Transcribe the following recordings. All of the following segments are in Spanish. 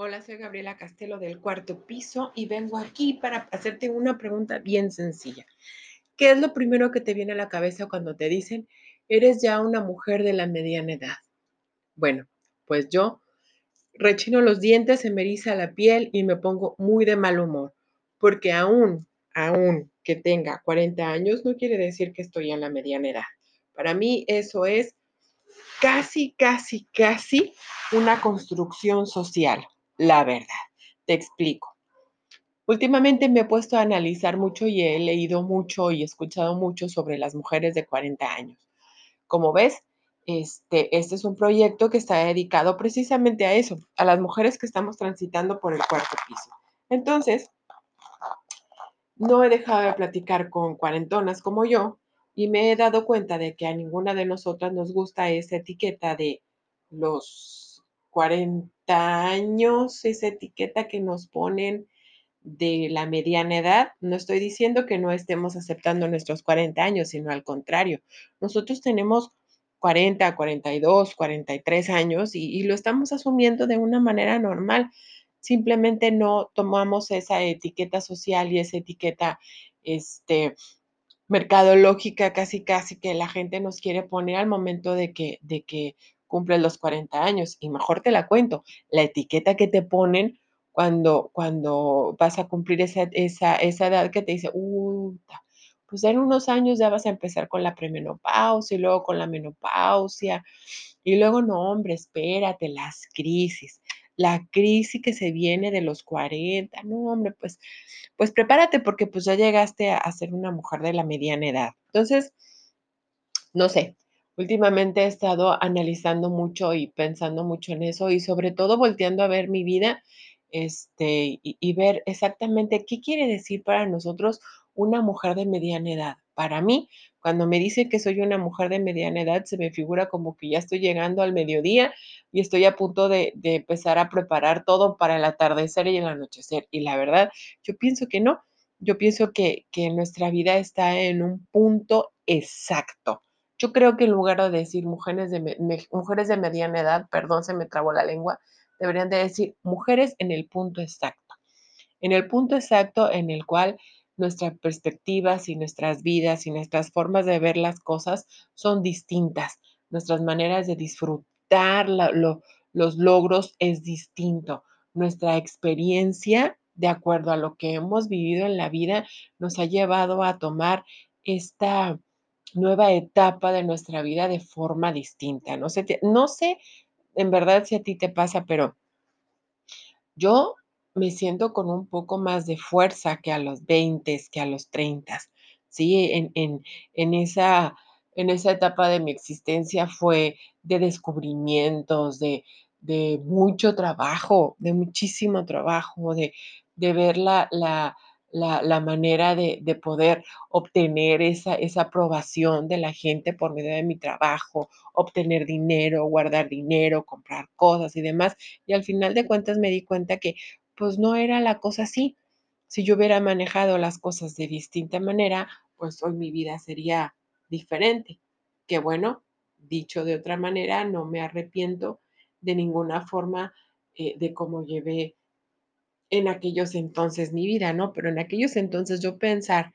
Hola, soy Gabriela Castelo del cuarto piso y vengo aquí para hacerte una pregunta bien sencilla. ¿Qué es lo primero que te viene a la cabeza cuando te dicen, eres ya una mujer de la mediana edad? Bueno, pues yo rechino los dientes, se me eriza la piel y me pongo muy de mal humor, porque aún, aún que tenga 40 años, no quiere decir que estoy en la mediana edad. Para mí eso es casi, casi, casi una construcción social la verdad. Te explico. Últimamente me he puesto a analizar mucho y he leído mucho y escuchado mucho sobre las mujeres de 40 años. Como ves, este, este es un proyecto que está dedicado precisamente a eso, a las mujeres que estamos transitando por el cuarto piso. Entonces, no he dejado de platicar con cuarentonas como yo y me he dado cuenta de que a ninguna de nosotras nos gusta esa etiqueta de los 40 años, esa etiqueta que nos ponen de la mediana edad. No estoy diciendo que no estemos aceptando nuestros 40 años, sino al contrario. Nosotros tenemos 40, 42, 43 años y, lo estamos asumiendo de una manera normal. Simplemente no tomamos esa etiqueta social y esa etiqueta este, mercadológica casi casi que la gente nos quiere poner al momento de que, de que cumples los 40 años. Y mejor te la cuento, la etiqueta que te ponen cuando, cuando vas a cumplir esa, esa, esa edad que te dice, pues en unos años ya vas a empezar con la premenopausia y luego con la menopausia. Y luego, no, hombre, espérate, las crisis, la crisis que se viene de los 40, no, hombre, pues, pues prepárate porque pues ya llegaste a ser una mujer de la mediana edad. Entonces, no sé, Últimamente he estado analizando mucho y pensando mucho en eso y sobre todo volteando a ver mi vida este, y, ver exactamente qué quiere decir para nosotros una mujer de mediana edad. Para mí, cuando me dicen que soy una mujer de mediana edad, se me figura como que ya estoy llegando al mediodía y estoy a punto de, empezar a preparar todo para el atardecer y el anochecer. Y la verdad, yo pienso que no. Yo pienso que, que nuestra vida está en un punto exacto yo creo que en lugar de decir mujeres de, mujeres de mediana edad, perdón, se me trabó la lengua, deberían de decir mujeres en el punto exacto. En el punto exacto en el cual nuestras perspectivas y nuestras vidas y nuestras formas de ver las cosas son distintas. Nuestras maneras de disfrutar los logros es distinto. Nuestra experiencia, de acuerdo a lo que hemos vivido en la vida, nos ha llevado a tomar esta nueva etapa de nuestra vida de forma distinta. No sé, no sé en verdad si a ti te pasa, pero yo me siento con un poco más de fuerza que a los 20, que a los 30. Sí, en, en, en, esa, en esa etapa de mi existencia fue de descubrimientos, de, de mucho trabajo, de muchísimo trabajo, de, de ver la, la, la, manera de, poder obtener esa, esa aprobación de la gente por medio de mi trabajo, obtener dinero, guardar dinero, comprar cosas y demás. Y al final de cuentas me di cuenta que pues no era la cosa así. Si yo hubiera manejado las cosas de distinta manera, pues hoy mi vida sería diferente. Que bueno, dicho de otra manera, no me arrepiento de ninguna forma eh, de cómo llevé en aquellos entonces mi vida, ¿no? Pero en aquellos entonces yo pensar,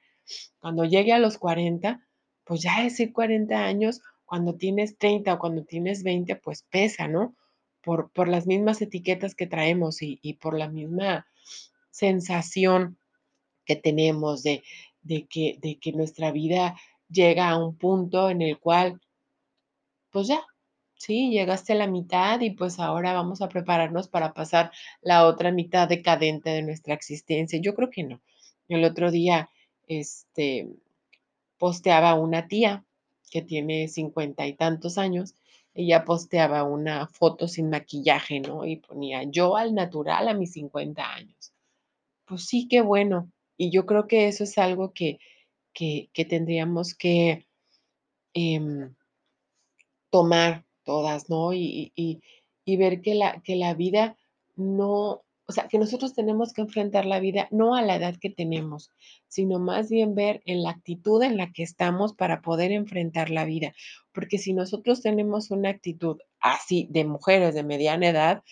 cuando llegue a los 40, pues ya decir 40 años, cuando tienes 30 o cuando tienes 20, pues pesa, ¿no? Por, por las mismas etiquetas que traemos y, por la misma sensación que tenemos de, de, que, de que nuestra vida llega a un punto en el cual, pues ya, Sí, llegaste a la mitad y pues ahora vamos a prepararnos para pasar la otra mitad decadente de nuestra existencia. Yo creo que no. El otro día, este, posteaba una tía que tiene cincuenta y tantos años. Ella posteaba una foto sin maquillaje, ¿no? Y ponía yo al natural a mis 50 años. Pues sí, qué bueno. Y yo creo que eso es algo que, que, tendríamos que em, tomar todas, ¿no? Y, y, ver que la, que la vida no, o sea, que nosotros tenemos que enfrentar la vida no a la edad que tenemos, sino más bien ver en la actitud en la que estamos para poder enfrentar la vida. Porque si nosotros tenemos una actitud así de mujeres de mediana edad,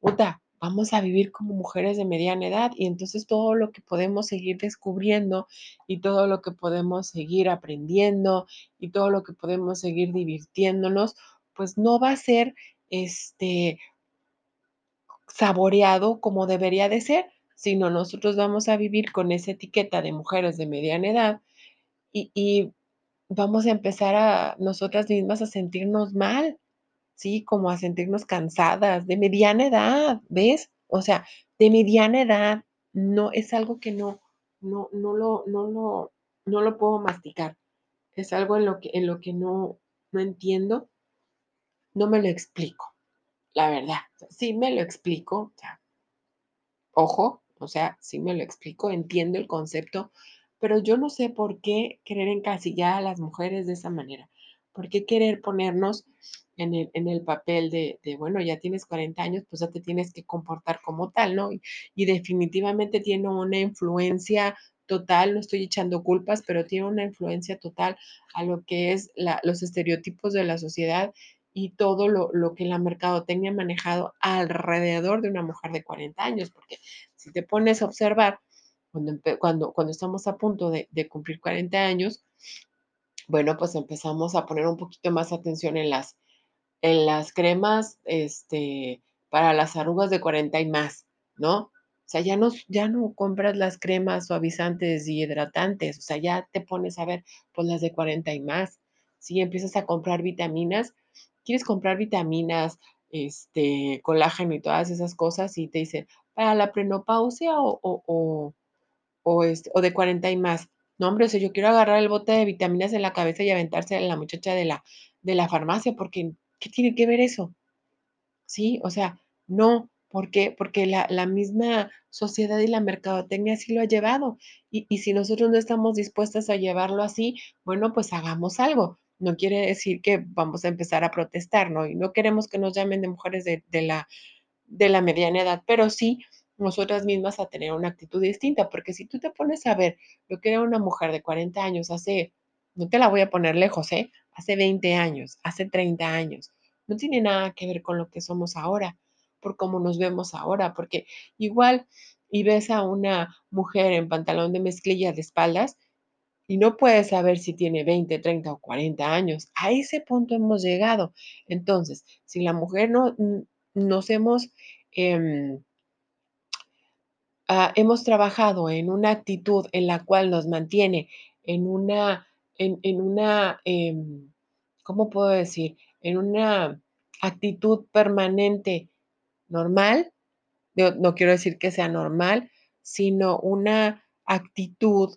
puta, vamos a vivir como mujeres de mediana edad y entonces todo lo que podemos seguir descubriendo y todo lo que podemos seguir aprendiendo y todo lo que podemos seguir divirtiéndonos, pues no va a ser este saboreado como debería de ser, sino nosotros vamos a vivir con esa etiqueta de mujeres de mediana edad y, y vamos a empezar a nosotras mismas a sentirnos mal Sí, como a sentirnos cansadas, de mediana edad, ¿ves? O sea, de mediana edad, no es algo que no no no lo no lo no lo puedo masticar. Es algo en lo que en lo que no no entiendo, no me lo explico, la verdad. Sí me lo explico, sea, ojo, o sea, sí me lo explico, entiendo el concepto, pero yo no sé por qué querer encasillar a las mujeres de esa manera. ¿Por qué querer ponernos en el, en el papel de, de, bueno, ya tienes 40 años, pues ya te tienes que comportar como tal, ¿no? Y, y definitivamente tiene una influencia total, no estoy echando culpas, pero tiene una influencia total a lo que es la, los estereotipos de la sociedad y todo lo, lo, que la mercadotecnia ha manejado alrededor de una mujer de 40 años, porque si te pones a observar, cuando, cuando, cuando estamos a punto de, cumplir 40 años, bueno, pues empezamos a poner un poquito más atención en las, en las cremas, este, para las arrugas de 40 y más, ¿no? O sea, ya no, ya no compras las cremas suavizantes y hidratantes, o sea, ya te pones a ver, pues las de 40 y más, ¿sí? Empiezas a comprar vitaminas, quieres comprar vitaminas, este, colágeno y todas esas cosas y te dicen, para la prenopausia o, o, o, o, este, de 40 y más. No, hombre, o sea, yo quiero agarrar el bote de vitaminas en la cabeza y aventarse a la muchacha de la, de la farmacia, porque ¿qué tiene que ver eso? ¿Sí? O sea, no. ¿Por qué? Porque la, la misma sociedad y la mercadotecnia así lo ha llevado. Y, y si nosotros no estamos dispuestas a llevarlo así, bueno, pues hagamos algo. No quiere decir que vamos a empezar a protestar, ¿no? Y no queremos que nos llamen de mujeres de, de la, de la mediana edad, pero sí nosotras mismas a tener una actitud distinta, porque si tú te pones a ver lo que era una mujer de 40 años hace, no te la voy a poner lejos, ¿eh? Hace 20 años, hace 30 años, no tiene nada que ver con lo que somos ahora, por cómo nos vemos ahora, porque igual y ves a una mujer en pantalón de mezclilla de espaldas y no puedes saber si tiene 20, 30 o 40 años. A ese punto hemos llegado. Entonces, si la mujer no nos hemos eh, uh, hemos trabajado en una actitud en la cual nos mantiene en una, en, en una, eh, ¿cómo puedo decir? En una actitud permanente normal, yo no quiero decir que sea normal, sino una actitud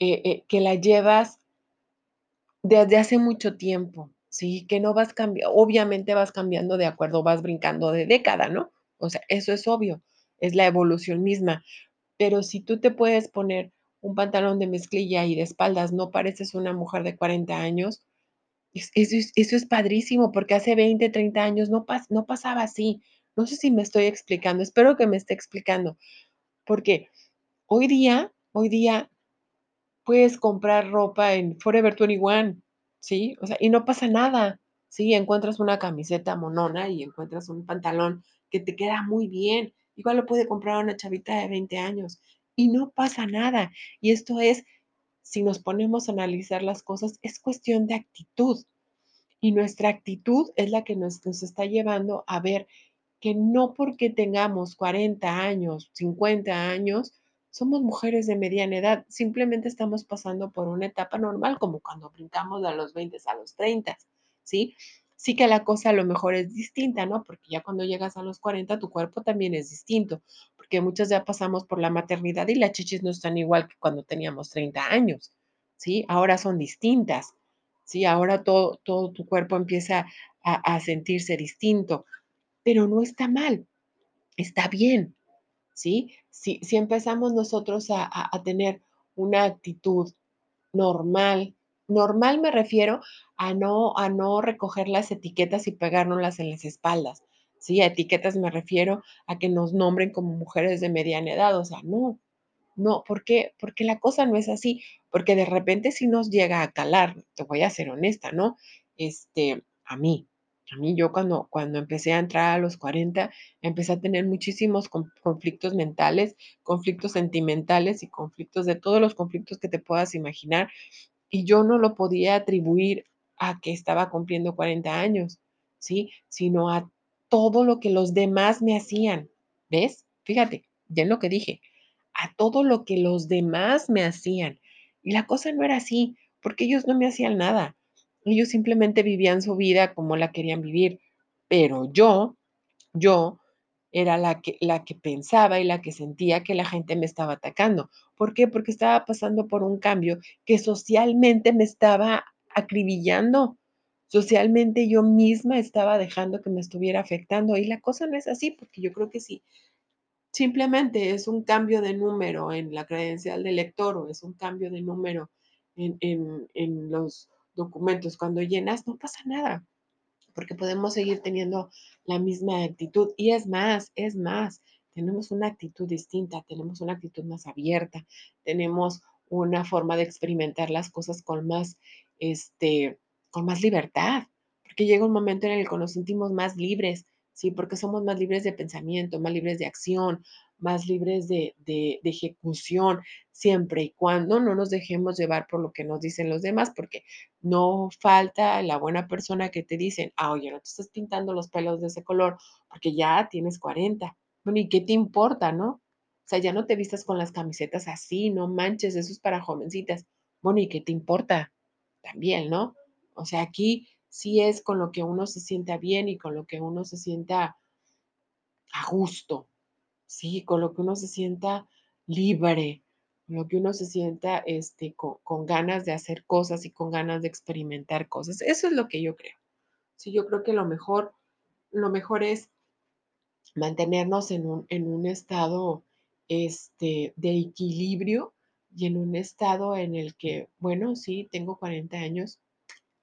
eh, eh, que la llevas desde hace mucho tiempo, ¿sí? Que no vas cambiando, obviamente vas cambiando de acuerdo, vas brincando de década, ¿no? O sea, eso es obvio es la evolución misma. Pero si tú te puedes poner un pantalón de mezclilla y de espaldas, no pareces una mujer de 40 años, eso es, eso es padrísimo, porque hace 20, 30 años no, pas, no pasaba así. No sé si me estoy explicando, espero que me esté explicando, porque hoy día, hoy día puedes comprar ropa en Forever 21, ¿sí? O sea, y no pasa nada, ¿sí? Encuentras una camiseta monona y encuentras un pantalón que te queda muy bien Igual lo puede comprar una chavita de 20 años y no pasa nada. Y esto es, si nos ponemos a analizar las cosas, es cuestión de actitud. Y nuestra actitud es la que nos, nos está llevando a ver que no porque tengamos 40 años, 50 años, somos mujeres de mediana edad, simplemente estamos pasando por una etapa normal, como cuando brincamos de los 20 a los 30, ¿sí? sí que la cosa a lo mejor es distinta, ¿no? Porque ya cuando llegas a los 40 tu cuerpo también es distinto, porque muchas ya pasamos por la maternidad y las chichis no están igual que cuando teníamos 30 años, ¿sí? Ahora son distintas, ¿sí? Ahora todo, todo tu cuerpo empieza a, a sentirse distinto, pero no está mal, está bien, ¿sí? Si, si empezamos nosotros a, a, tener una actitud normal, Normal me refiero a no, a no recoger las etiquetas y pegárnoslas en las espaldas. Sí, a etiquetas me refiero a que nos nombren como mujeres de mediana edad. O sea, no, no, ¿por qué? Porque la cosa no es así. Porque de repente sí nos llega a calar, te voy a ser honesta, ¿no? Este, a mí. A mí yo cuando, cuando empecé a entrar a los 40, empecé a tener muchísimos conflictos mentales, conflictos sentimentales y conflictos de todos los conflictos que te puedas imaginar. Y yo no lo podía atribuir a que estaba cumpliendo 40 años, ¿sí? Sino a todo lo que los demás me hacían. ¿Ves? Fíjate, ya en lo que dije, a todo lo que los demás me hacían. Y la cosa no era así, porque ellos no me hacían nada. Ellos simplemente vivían su vida como la querían vivir. Pero yo, yo era la que, la que pensaba y la que sentía que la gente me estaba atacando. ¿Por qué? Porque estaba pasando por un cambio que socialmente me estaba acribillando. Socialmente yo misma estaba dejando que me estuviera afectando. Y la cosa no es así, porque yo creo que sí. Simplemente es un cambio de número en la credencial del lector o es un cambio de número en, en los documentos. Cuando llenas, no pasa nada porque podemos seguir teniendo la misma actitud. Y es más, es más, tenemos una actitud distinta, tenemos una actitud más abierta, tenemos una forma de experimentar las cosas con más, este, con más libertad, porque llega un momento en el que nos sentimos más libres, ¿sí? Porque somos más libres de pensamiento, más libres de acción, más libres de, de, ejecución, siempre y cuando no nos dejemos llevar por lo que nos dicen los demás, porque no falta la buena persona que te dicen, ah, oye, no te estás pintando los pelos de ese color porque ya tienes 40. Bueno, ¿y qué te importa, no? O sea, ya no te vistas con las camisetas así, no manches, eso es para jovencitas. Bueno, ¿y qué te importa? También, ¿no? O sea, aquí sí es con lo que uno se sienta bien y con lo que uno se sienta a gusto, Sí, con lo que uno se sienta libre, con lo que uno se sienta este, con, ganas de hacer cosas y con ganas de experimentar cosas. Eso es lo que yo creo. Sí, yo creo que lo mejor, lo mejor es mantenernos en un, en un estado este, de equilibrio y en un estado en el que, bueno, sí, tengo 40 años,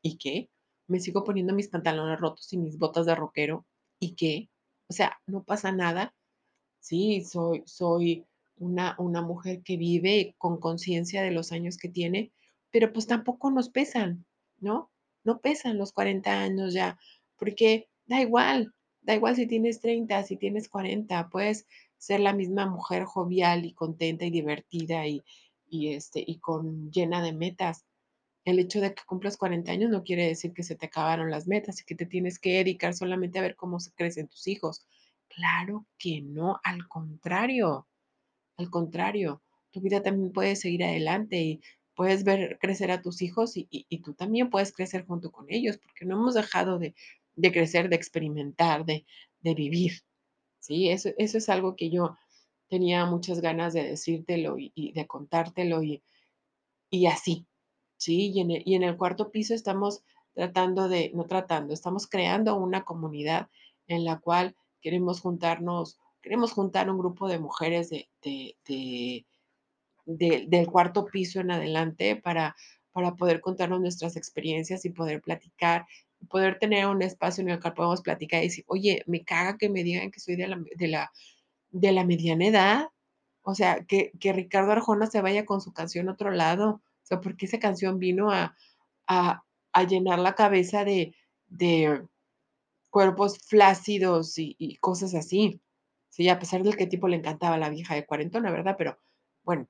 ¿y qué? Me sigo poniendo mis pantalones rotos y mis botas de rockero, ¿y qué? O sea, no pasa nada Sí, soy, soy una, una mujer que vive con conciencia de los años que tiene, pero pues tampoco nos pesan, ¿no? No pesan los 40 años ya, porque da igual, da igual si tienes 30, si tienes 40, puedes ser la misma mujer jovial y contenta y divertida y, y, este, y con llena de metas. El hecho de que cumplas 40 años no quiere decir que se te acabaron las metas y que te tienes que dedicar solamente a ver cómo se crecen tus hijos. Claro que no, al contrario, al contrario, tu vida también puede seguir adelante y puedes ver crecer a tus hijos y, tú también puedes crecer junto con ellos, porque no hemos dejado de, crecer, de experimentar, de, vivir. ¿sí? Eso, eso es algo que yo tenía muchas ganas de decírtelo y, de contártelo y, y así. ¿sí? Y en, y en el cuarto piso estamos tratando de, no tratando, estamos creando una comunidad en la cual queremos juntarnos, queremos juntar un grupo de mujeres de, del cuarto piso en adelante para, para poder contarnos nuestras experiencias y poder platicar, poder tener un espacio en el cual podamos platicar y decir, oye, me caga que me digan que soy de la, de la, de la mediana edad. O sea, que, que Ricardo Arjona se vaya con su canción a otro lado. O sea, porque esa canción vino a, a, a llenar la cabeza de, de, cuerpos flácidos y, cosas así. Sí, a pesar del que tipo le encantaba la vieja de cuarentona, ¿verdad? Pero bueno,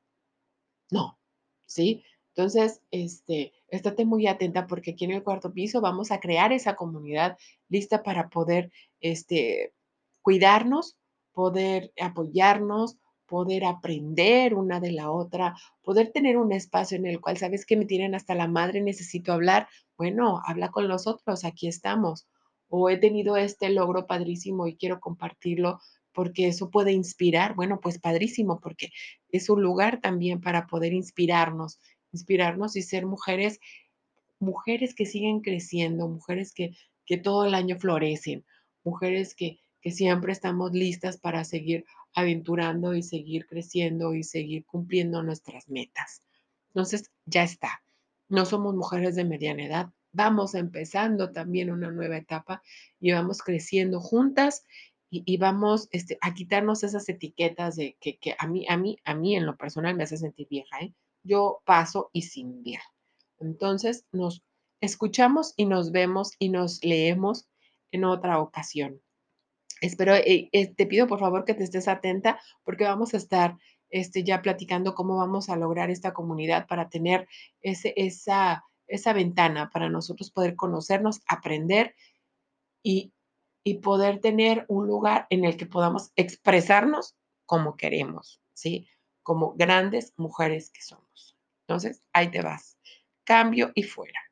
no, ¿sí? Entonces, este, estate muy atenta porque aquí en el cuarto piso vamos a crear esa comunidad lista para poder, este, cuidarnos, poder apoyarnos, poder aprender una de la otra, poder tener un espacio en el cual sabes que me tienen hasta la madre, necesito hablar. Bueno, habla con los otros, aquí estamos o he tenido este logro padrísimo y quiero compartirlo porque eso puede inspirar, bueno, pues padrísimo, porque es un lugar también para poder inspirarnos, inspirarnos y ser mujeres, mujeres que siguen creciendo, mujeres que, que todo el año florecen, mujeres que, que siempre estamos listas para seguir aventurando y seguir creciendo y seguir cumpliendo nuestras metas. Entonces, ya está. No somos mujeres de mediana edad, vamos empezando también una nueva etapa y vamos creciendo juntas y, vamos este, a quitarnos esas etiquetas de que, a mí, a mí, a mí en lo personal me hace sentir vieja, ¿eh? Yo paso y sin vieja. Entonces nos escuchamos y nos vemos y nos leemos en otra ocasión. Espero, eh, eh, te pido por favor que te estés atenta porque vamos a estar este, ya platicando cómo vamos a lograr esta comunidad para tener esa, esa ventana para nosotros poder conocernos, aprender y, y poder tener un lugar en el que podamos expresarnos como queremos, ¿sí? Como grandes mujeres que somos. Entonces, ahí te vas. Cambio y fuera.